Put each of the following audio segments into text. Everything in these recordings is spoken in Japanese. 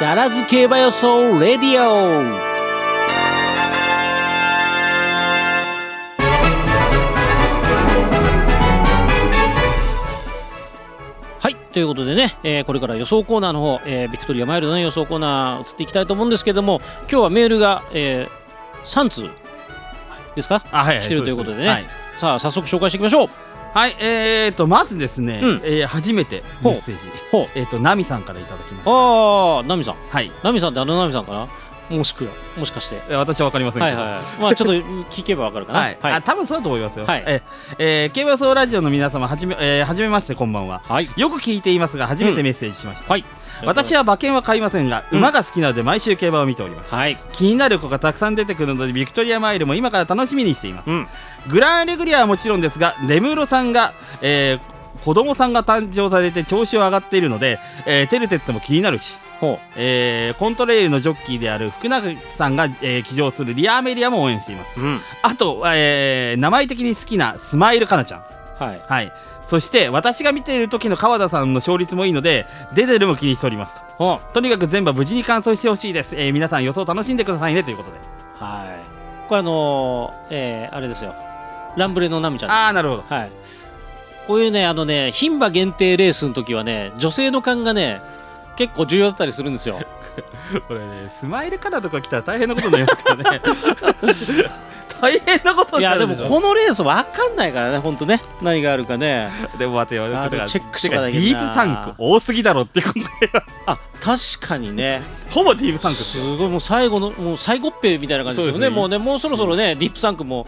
ダラズ競馬予想レディオ。はいということでね、えーこれから予想コーナーの方、えービクトリアマイルドの予想コーナー移っていきたいと思うんですけども今日はメールが、え3通ですか？あはい、はい、来てるということでね。はい、さあ早速紹介していきましょうはい、えーとまずですね、うん。えー初めてメッセージほう。えーとナミさんからいただきました。ああナミさん。はい。ナミさんってあのナミさんかな？もしくはもしかして。えー私はわかりませんけど。はいはい。はいまあちょっと 聞けばわかるかな。はい、あ多分そうだと思いますよ。はい。ええー競馬予想ラジオの皆様はじめ、えー、はじめましてこんばんは。はい。よく聞いていますが初めてメッセージしました。はい 私は馬券は買いませんが、うん馬が好きなので毎週競馬を見ております。はい気になる子がたくさん出てくるのでビクトリアマイルも今から楽しみにしています。うんグランレグリアはもちろんですがレムロさんが、えー子供さんが誕生されて調子を上がっているので、えーテルテッツも気になるし、ほえーコントレイルのジョッキーである福永さんが、えー騎乗するリアーメリアも応援しています。ううんあと、えー名前的に好きなスマイルかなちゃん。はいはい。そして、私が見ている時の川田さんの勝率もいいので、デゼルも気にしておりますと。ほとにかく全部無事に完走してほしいです。えー皆さん予想楽しんでくださいねということで。うはいこれあのーえーあれですよランブレのナミちゃんあー、なるほど。はいこういうねあのね牝馬限定レースの時はね女性の勘がね結構重要だったりするんですよ これね、スマイルカナとか来たら大変なことになりますからね。大変なこといやでもになるでしょ。このレースわかんないからねほんとね何があるかねでも待てよ。チェックしかないけないィープサンク多すぎだろって今回は。あ確かにねほぼディープサンクです。ごいもう最後のもう最後っぺみたいな感じですよねねもうねもうそろそろねディープサンクも、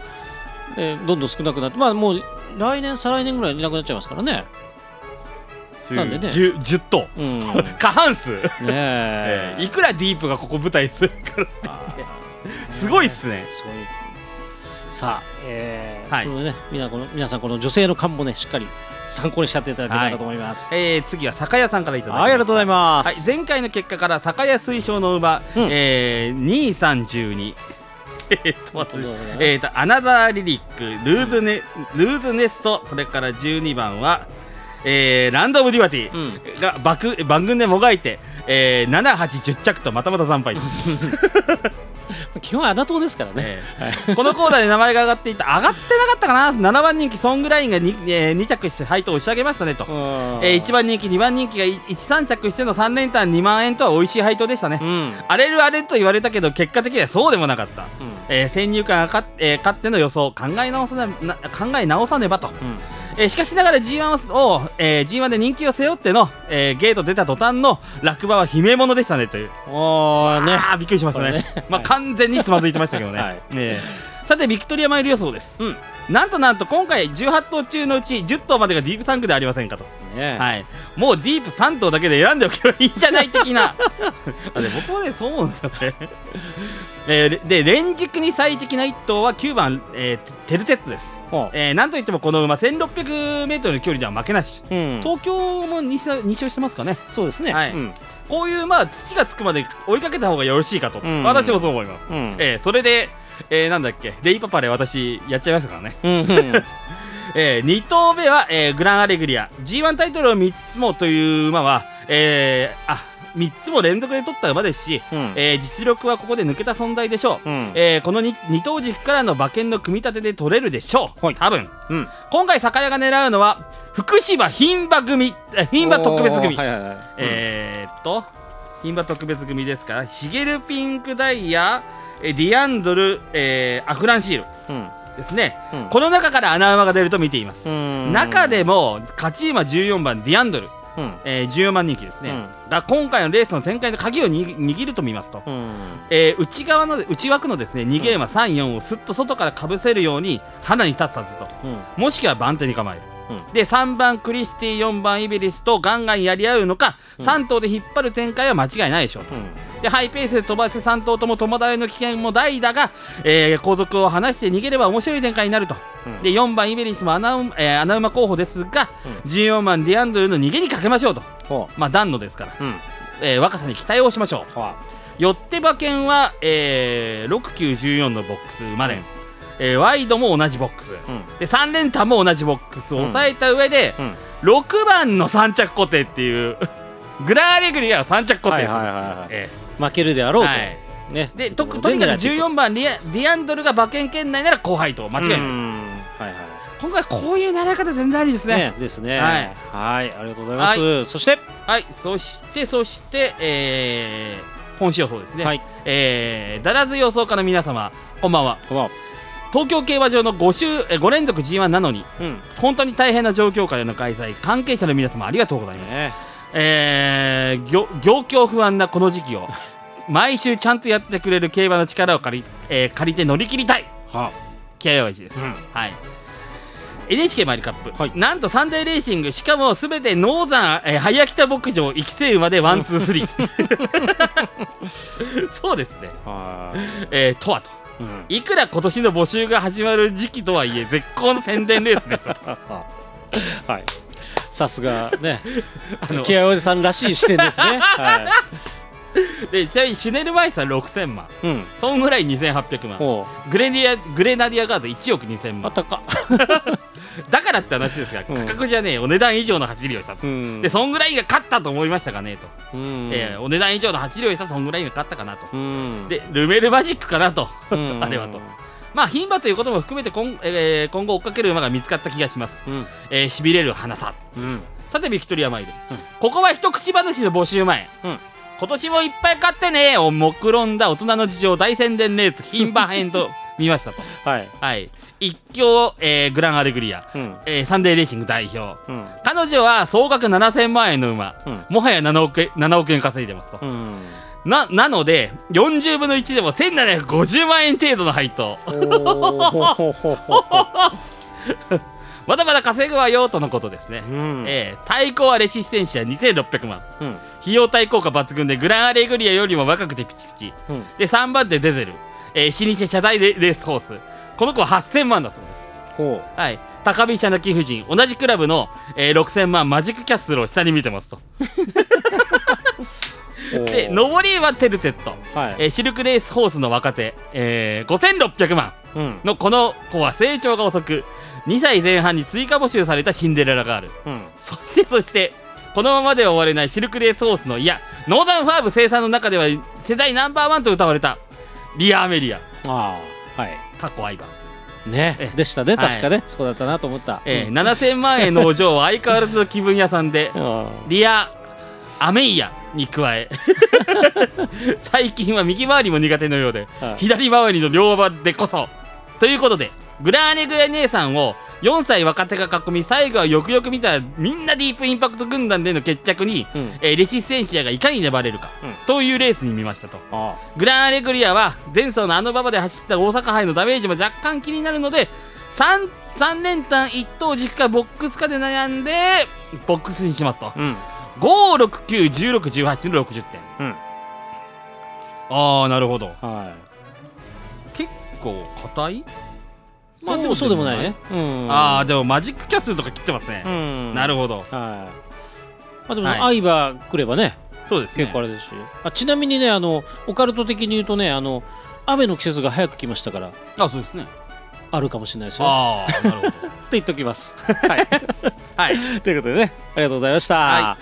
えーどんどん少なくなってまあもう来年再来年ぐらいになくなっちゃいますからねなんでね10 10頭。うんね過半数。ええーいくらディープがここ舞台するから。すごいっすね。すごいさあ、えーはい。このね、皆この皆さんこの女性の勘もねしっかり参考にしちゃっていただければと思います。えー、次は酒屋さんからいただきまはい、ありがとうございまはい、す。前回の結果から酒屋推奨の馬、うん。えー、2312えーっとえーっとアナザーリリックルーズネルーズネストそれから12番は、えーランド・オブ・デュアティうん、番組でもがいて、えー、7810着とまたまた惨敗と、基本あだとですからね。えーこのコーナーで名前が上がっていた上がってなかったかな？7番人気ソングラインが 2,、えー、2着して配当を押し上げましたねと、えー、1番人気2番人気が13着しての3連単2万円とは美味しい配当でしたね、うん、うん、荒れる荒れると言われたけど結果的にはそうでもなかった、えー先入観がか、えー勝っての予想考え直さなな考え直さねばと、うん、えーしかしながら G1 を、えー G1 で人気を背負っての、えーゲート出た途端の落馬は悲鳴者でしたねという。おーね。びっくりしましたねね。まあ、はい。完全につまずいてましたけどね、はい。えーさてビクトリアマイル予想です、うん。なんとなんと今回18頭中のうち10頭までがディープサンクではありませんかと。ね、はい、もうディープ3頭だけで選んでおけばいいんじゃない的な。あで僕もねそう思うんですよね、えーで連軸に最適な1頭は9番、えーテルテッツです、ほえーなんといってもこの馬 1600m の距離では負けなし。う、うん、東京も 2, 勝2勝してますかね。そうですね。はい。うん、こういうまあ土がつくまで追いかけた方がよろしいかと、うん。私もそう思います、うん、えーそれで、えーなんだっけ？レイパパで私やっちゃいましたからね。うん、うん、えー、2頭目は、えーグランアレグリア。G1 タイトルを3つもという馬は、えーあ3つも連続で取った馬ですし、うん、えー実力はここで抜けた存在でしょう、うん、えーこの 2, 二頭軸からの馬券の組み立てで取れるでしょう、はい。多分。うん、今回酒屋が狙うのは福島牝馬組。え 牝馬特別組、はいはいはい。えーっと牝馬特別組ですからシゲルピンクダイヤえーディアンドル、えーアフランシールうん、ですね、うん。この中から穴馬が出ると見ています、うん、中でも勝ち馬14番ディアンドル、うん、えー、14番人気ですね、うん。が今回のレースの展開の鍵をに握ると見ますと、うん、えー内側の内枠のですね逃げ馬34をすっと外からかぶせるようにハナに立つはずと。うん、もしくは番手に構える、うんで3番クリスティ4番イベリスとガンガンやり合うのか、うん。3頭で引っ張る展開は間違いないでしょうと。うん、でハイペースで飛ばして3頭とも共倒れの危険も大だが、えー後続を離して逃げれば面白い展開になると。うん。で4番イベリスも穴,、えー穴馬候補ですが、うん。14番ディアンドルの逃げにかけましょうと。ほまあ段のですから、う、うん、えー若さに期待をしましょう。はよって馬券は、えー、6914のボックスまで、えーワイドも同じボックス。うん、で3連単も同じボックスを抑えた上で、うん、6番の3着固定っていう グランアレグリアは3着固定負けるであろうと、えはい。ね。でととにかく14番リアディアンドルが馬券圏内なら後輩と間違いないです。うん。はいはい。今回こういう習い方全然ありですね。ねですね。はい。はいありがとうございます、そして？はいそしてそしてえー、本市予想ですね、はい。えー、だらず予想家の皆様こんばんは。こんばんは東京競馬場の5週え5連続 G1 なのにうん。本当に大変な状況下での開催関係者の皆様ありがとうございます。ね。えー、業業況不安なこの時期を毎週ちゃんとやってくれる競馬の力を借り,、えー借りて乗り切りたい。は気合い大事です、うん。はい。NHK マイルカップ、はい。なんとサンデーレーシングしかもすべてノーザン、えー、早来牧場育成馬でワンツースリー。そうですね、はえー、とはと。い、うん、いくら今年の募集が始まる時期とはいえ絶好の宣伝レースですよ はい。さすがね あの気合おじさんらしい視点ですね。は でちなみにシュネルマイスター6000万。いうん。ソングライン2800万。ほグレディアグレナディアガード1億2000万。だからって話ですが、うん。価格じゃねえお値段以上の走りをしたと、うん。でそんぐらいが勝ったと思いましたかねと、うん。えーお値段以上の走りをしたそんぐらいが勝ったかなと、うん。でルメールマジックかなと。うん。あれはと。まあ牝馬ということも含めて今,、えー今後追っかける馬が見つかった気がします。うん。えー、しびれる花さ。うん。さてビクトリアマイル、うん。ここは一口話の募集前、うん今年もいっぱい勝ってね。を目論んだ大人の事情大宣伝レース牝馬編と 見ましたと。はい。はい。一強、えーグランアレグリア、うん。えーサンデーレーシング代表。うん。彼女は総額7000万円の馬。うん。もはや7億円 ,7 億円稼いでますと、うん。ななので40分の1でも1750万円程度の配当 まだまだ稼ぐわよとのことですね、うん。えー対抗はレシステンシア2600万。うん。費用対効果抜群でグランアレグリアよりも若くてピチピチ。うん。で3番手デゼル、えー、老舗車台レレースホース。この子は8000万だそうです。ほはい。高飛車の貴婦人。同じクラブの、えー6000万マジックキャッスルを下に見てますと。う。で上りはテルテット、はい。えーシルクレースホースの若手、えー5600万うん。のこの子は成長が遅く2歳前半に追加募集されたシンデレラガール。うん。そしてそしてこのままでは終われないシルクレースホースのいやノーザンファーム生産の中では世代ナンバーワンと謳われたリア・アメリア。ああはい。過去愛馬、ねえでしたねはい。確かね。そうだったなと思った。えーうん。7000万円のお嬢は相変わらずの気分屋さんであリア・アメリアに加え 最近は右回りも苦手のようであはい左回りの両馬でこそ。ということでグラーネグレ姉さんを4歳若手が囲み最後はよくよく見たらみんなディープインパクト軍団での決着に、うん。えーレシステンシアがいかに粘れるか、うん。というレースに見ましたと。あグランアレグリアは前走のあの馬場で走った大阪杯のダメージも若干気になるので 3, 3連単1等軸かボックスかで悩んでボックスにしますと。うん。5691618の60点。うん。ああなるほど。は結構硬いい？まあでもそうでもない。ねうん。ああでもマジックキャッスルとか切ってますね。う、ん。なるほど。はい。まあでもはい。相葉来ればねそうですね。結構あれですし。あちなみにねあのオカルト的に言うとねあの雨の季節が早く来ましたから。あそうですね。あるかもしれないですよ。ああなるほど。って言っときます。はい、はい。ということでね、ありがとうございました。は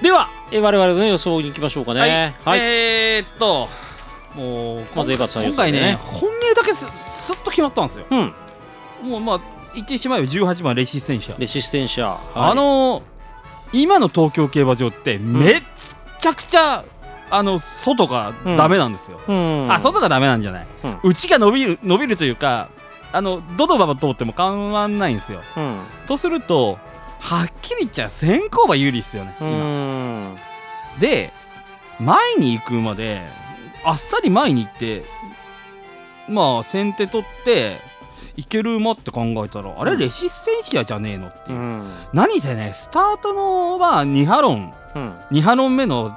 では、え我々の、ね、予想に行きましょうかね。はい。えー、っともうまず江端さん今回ね。本命だけすすっと決まったんですよ。うん。もうまあ言ってしまえば18番レシステンシア、レシステンシャ。はいあ、のー今の東京競馬場ってめっちゃくちゃ、あの外がダメなんですよ、うん。あ外がダメなんじゃない、うん内が伸びる伸びるというかあのどの馬場通っても変わんないんですようん。とするとはっきり言っちゃ先行馬有利ですよね、う今ん。で前に行くまであっさり前に行ってまあ先手取っていける馬って考えたらあれうんレシステンシアじゃねえのっていう、うん。何せねスタートのまあ2ハロンうん。2ハロン目の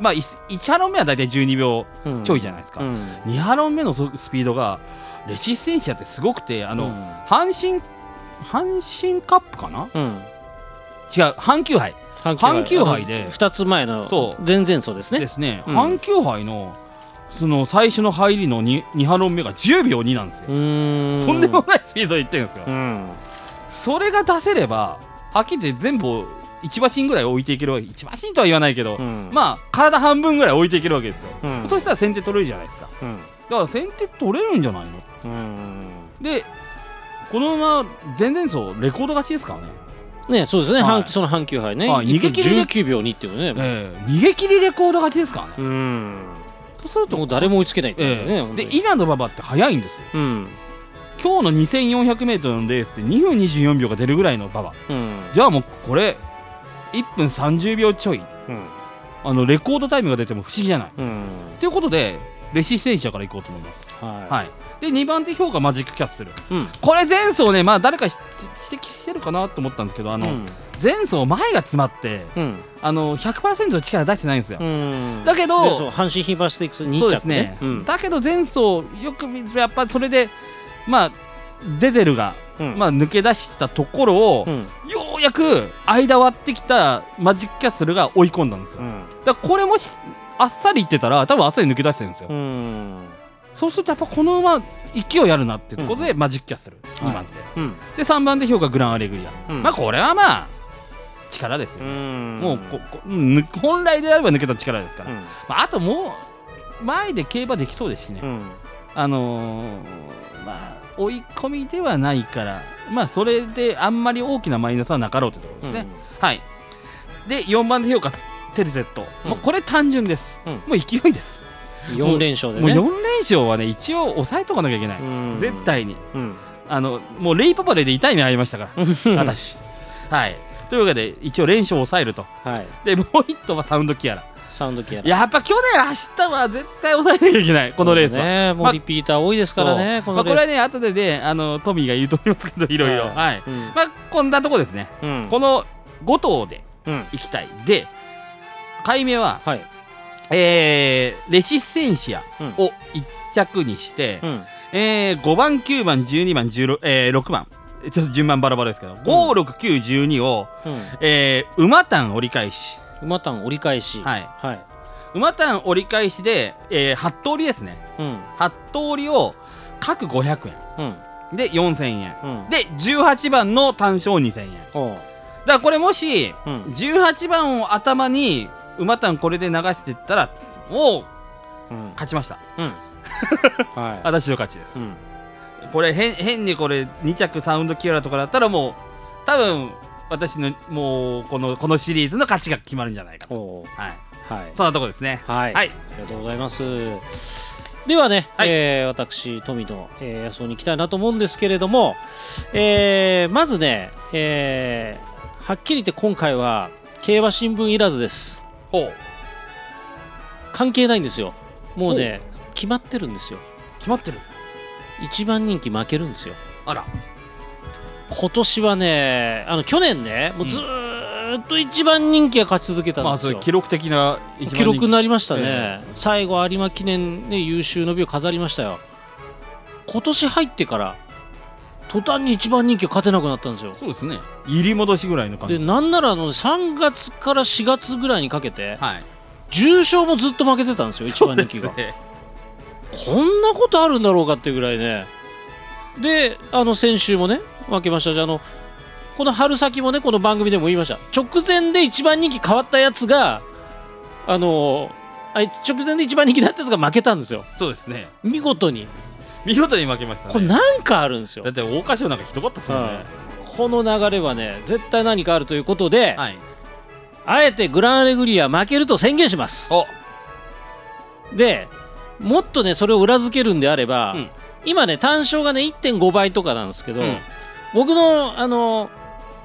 まあ 1, ハロン目は大体12秒うん。ちょいじゃないですか、うん。2ハロン目のススピードがレシステンシアってすごくてあの、うん。阪神阪神カップかな？うん。違う阪急杯。阪急杯。で。2つ前のそう。前々走ですね。ですね、うん。阪急杯のその最初の入りの 2, 2ハロン目が10秒2なんですよ。とんでもないスピードでいってるんですよ、うん。それが出せればはっきり言って全部1馬身ぐらい置いていけるわけ1馬身とは言わないけど、うん。まあ体半分ぐらい置いていけるわけですよ、うん。そしたら先手取れるじゃないですか。うん。だから先手取れるんじゃないの？うん。でこの馬前々走レコード勝ちですからね、ねそうですね、はい。半その半球杯ね、はい。逃げ切りで19秒2っていうね、ええ。逃げ切りレコード勝ちですからね、うんそうするともう誰も追いつけないで今の馬場って速いんですよ。うん。今日の 2400m のレースって2分24秒が出るぐらいの馬場。うん。じゃあもうこれ1分30秒ちょい。うん。あのレコードタイムが出ても不思議じゃない。うん。ということでレシステンシアからいこうと思います。はい、はい。で2番手評価マジックキャッスル。うん。これ前走ねまあ誰かし指摘してるかなと思ったんですけどあの、うん。前走前が詰まってうん。あの100%の力出してないんですよ、うん。だけど阪神ヒーバーステークス2着ね。ですね、うん。だけど前走よく見るとやっぱそれでまあデゼルが、うん。まあ、抜け出したところを、うん。ようやく間割ってきたマジックキャッスルが追い込んだんですよ、うん。だこれもしあっさりいってたら多分あっさり抜け出してるんですよ、うん。そうするとやっぱこの馬勢いあるなっていうところで、マジックキャッスル2番手、うん。で3番手評価グランアレグリア、うん。まあこれはまあ力ですよ、うん。もうここ本来であれば抜けた力ですから、うん。まあ、あともう前で競馬できそうですしね、うん。あのーまあ追い込みではないから。まあそれであんまり大きなマイナスはなかろうってところですね、はい。で4番手評価テルセット、うん。もうこれ単純です、うん。もう勢いです、4連勝でもうね4連勝はね一応抑えとかなきゃいけない、うん。絶対に。うん。あのもうレイパパレで痛い目ありましたから。私。はい。というわけで一応連勝を抑えると。はい。でもう1頭はサウンドキアラ。サウンドキアラ。やっぱ去年走ったのは絶対抑えなきゃいけない。このレースは、ね。もうリピーター多いですからねこまあ、これのレーはね後でねあのトミーが言うと思いますけどい。ろいろ。はい。はいスうん。まあこんなとこですね。うん。この5頭でうん。行きたい。で解明ははい。えーレシスセンシアうん。を1着にして、うん。えー5番9番12番16、えー6番。ちょっと順番バラバラですけど、56912を、うん。えー馬単折り返し。馬単折り返し。はい。はい。馬単折り返しで、えー、8通りですね。うん。8通りを各500うん。円で4000円。うん。で18番の単勝2000円。だからこれもしうん。18番を頭に馬単これで流していったらもううん。勝ちました。うん。はい。私の勝ちです。うん。これ変変にこれ2着サウンドキアラとかだったらもう多分私のもうこのこのシリーズの勝ちが決まるんじゃないかと。はい。はい。そんなとこですね。はい、はい。ありがとうございます。ではね、はい。えー私、富の、えー予想に行きたいなと思うんですけれども、えーまずね、えーはっきり言って今回は競馬新聞いらずです。関係ないんですよ。もうね、決まってるんですよ。決まってる。一番人気負けるんですよ。あら。今年はね、あの去年ね、もうずーっと一番人気が勝ち続けたんですよ。まあ記録的な記録になりましたね、え最後有馬記念で優秀の美を飾りましたよ。今年入ってから途端に一番人気が勝てなくなったんですよ。そうですね。入り戻しぐらいの感じ。でなんならあの3月から4月ぐらいにかけてはい。重賞もずっと負けてたんですよ一番人気が、ね。こんなことあるんだろうかっていうぐらいね。であの先週もね負けましたしあのこの春先もねこの番組でも言いました。直前で一番人気変わったやつがあのあい直前で一番人気だったやつが負けたんですよ。そうですね。見事に見事に負けましたね。これなんかあるんですよ。だって桜花賞なんかひどかったですよね。この流れはね絶対何かあるということで、はい。あえてグランアレグリア負けると宣言します。お。でもっとねそれを裏付けるんであれば、うん。今ね単勝がね1.5倍とかなんですけど、うん。僕のあの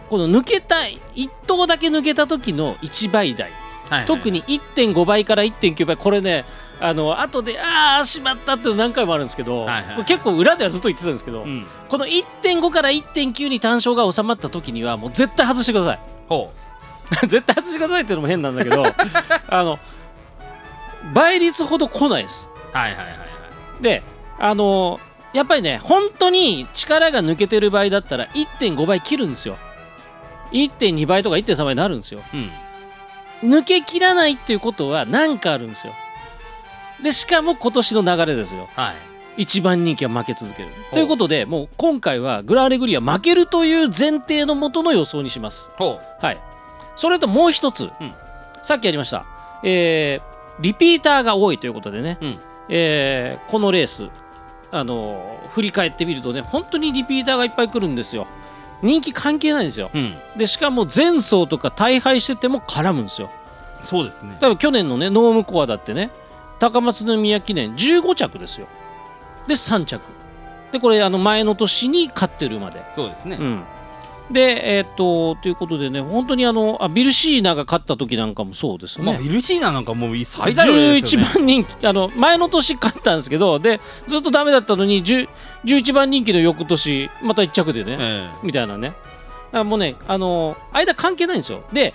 この抜けた1頭だけ抜けた時の1倍台、はい特に1.5倍から1.9倍これねあの後でああしまったって何回もあるんですけど、はいはい結構裏ではずっと言ってたんですけど、うん。この1.5から1.9に単勝が収まった時にはもう絶対外してください。ほ 絶対外してくださいっていうのも変なんだけど あの倍率ほど来ないです。うはいはいはいはい。であのやっぱりね本当に力が抜けてる場合だったら1.5倍切るんですよ。1.2倍とか1.3倍になるんですよ。うん。抜け切らないっていうことは何かあるんですよでしかも今年の流れですよ。はい。一番人気は負け続ける。ということでもう今回はグランアレグリア負けるという前提のもとの予想にします。ほはい。それともう一つ、うん。さっきやりました、えーリピーターが多いということでね、うん。えーこのレース、あのー振り返ってみるとね本当にリピーターがいっぱい来るんですよ。人気関係ないんですよ。うん。でしかも前走とか大敗してても絡むんですよ。そうですね。多分去年のねノームコアだってね高松宮記念15着ですよ。で3着。でこれあの前の年に勝ってる馬で。そうですね。うん。でえーっとということでね本当にあのあビルシーナが勝った時なんかもそうですね、まあビルシーナなんかもう最大量ですよね。11番人気あの前の年勝ったんですけどでずっとダメだったのに10 11番人気の翌年また1着でね、えみたいなね。もうねあの間関係ないんですよ。で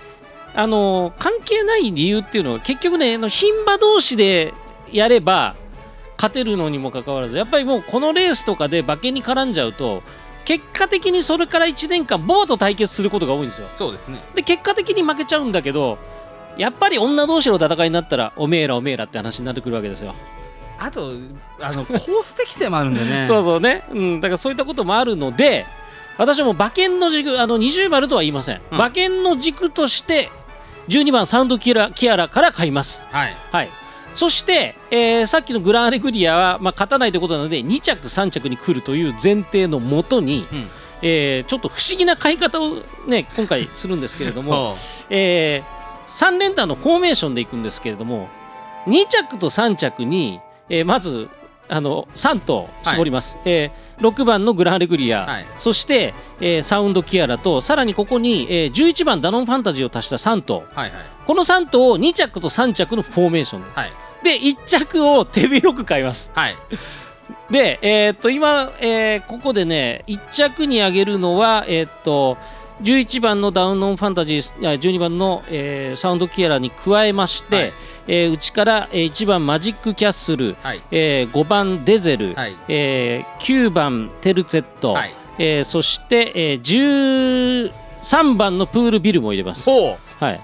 あの関係ない理由っていうのは結局ね牝馬同士でやれば勝てるのにもかかわらずやっぱりもうこのレースとかで馬券に絡んじゃうと結果的にそれから1年間ボアと対決することが多いんですよ。えそうですね。で結果的に負けちゃうんだけどやっぱり女同士の戦いになったらおめえらおめえらって話になってくるわけですよ。あとあのコース適性もあるんでね。そうそうね、うん、だからそういったこともあるので私はもう馬券の軸あの二重丸とは言いません、うん。馬券の軸として12番サウンドキアラキアラから買います。はい。はい。そして、えーさっきのグランアレグリアは、まあ、勝たないということなので2着3着に来るという前提のもとに、うん。えーちょっと不思議な買い方をね今回するんですけれども、もえ3連単のフォーメーションでいくんですけれども2着と3着に、えーまずあの3頭絞ります、えー6番のグランアレグリア、はい。そして、えーサウンドキアラとさらにここに、えー11番ダノンファンタジーを足した3頭はいはい。この3頭を2着と3着のフォーメーション。ではい。で1着を手広く買います。はい。で、えーっと今、えーここでね1着に挙げるのは、えーっと11番のダウンノンファンタジーいや12番の、えーサウンドキアラに加えまして、はい。えー内から、えー1番マジックキャッスル、はい。えー5番デゼル、はい。えー9番テルツェット、はい。えーそして、えー13番のプールビルも入れます。ほはい。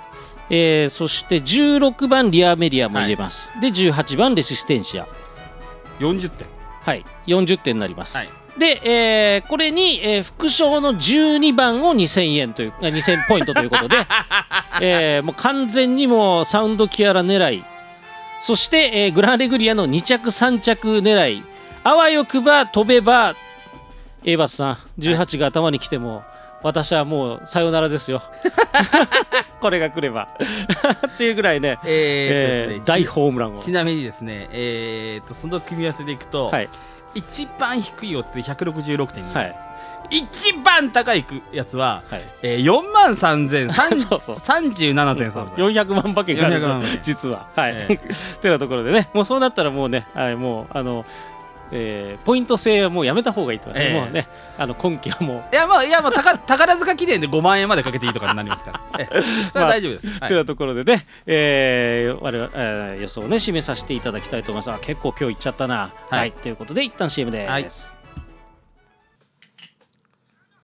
えーそして16番リアメディアも入れます。で18番レシステンシア。う40点。はい、40点になります。はいで、えーこれに、えー副賞の12番を2000円というあ2000ポイントということで、えーもう完全にもうサウンドキアラ狙い。そして、えーグランレグリアの2着3着狙い。あわよくば飛べば A バツさん18が頭に来ても、私はもうさよならですよ。これが来れば。っていうぐらいね、えーえー大ホームランを。ちなみにですねえーとその組み合わせでいくと、はい一番低い4つ166.2、はい。一番高いやつは、はい。えー、4万3037.3 そうそう。37.3 400万馬券があるんです400よ実は。はい、え てなところでね。もうそうなったらもうね、はい、もうあの、えーポイント制はもうやめた方がいいと思います、ええ。もうねあの今期はも。ういやまあいやまあ宝宝塚記念で5万円までかけていいとかになりますから、ええ。それは大丈夫です、はい。というところでね、えー我々、えー予想をね締めさせていただきたいと思います。あ結構今日いっちゃったな。はい。はい、ということで一旦 CM です、はい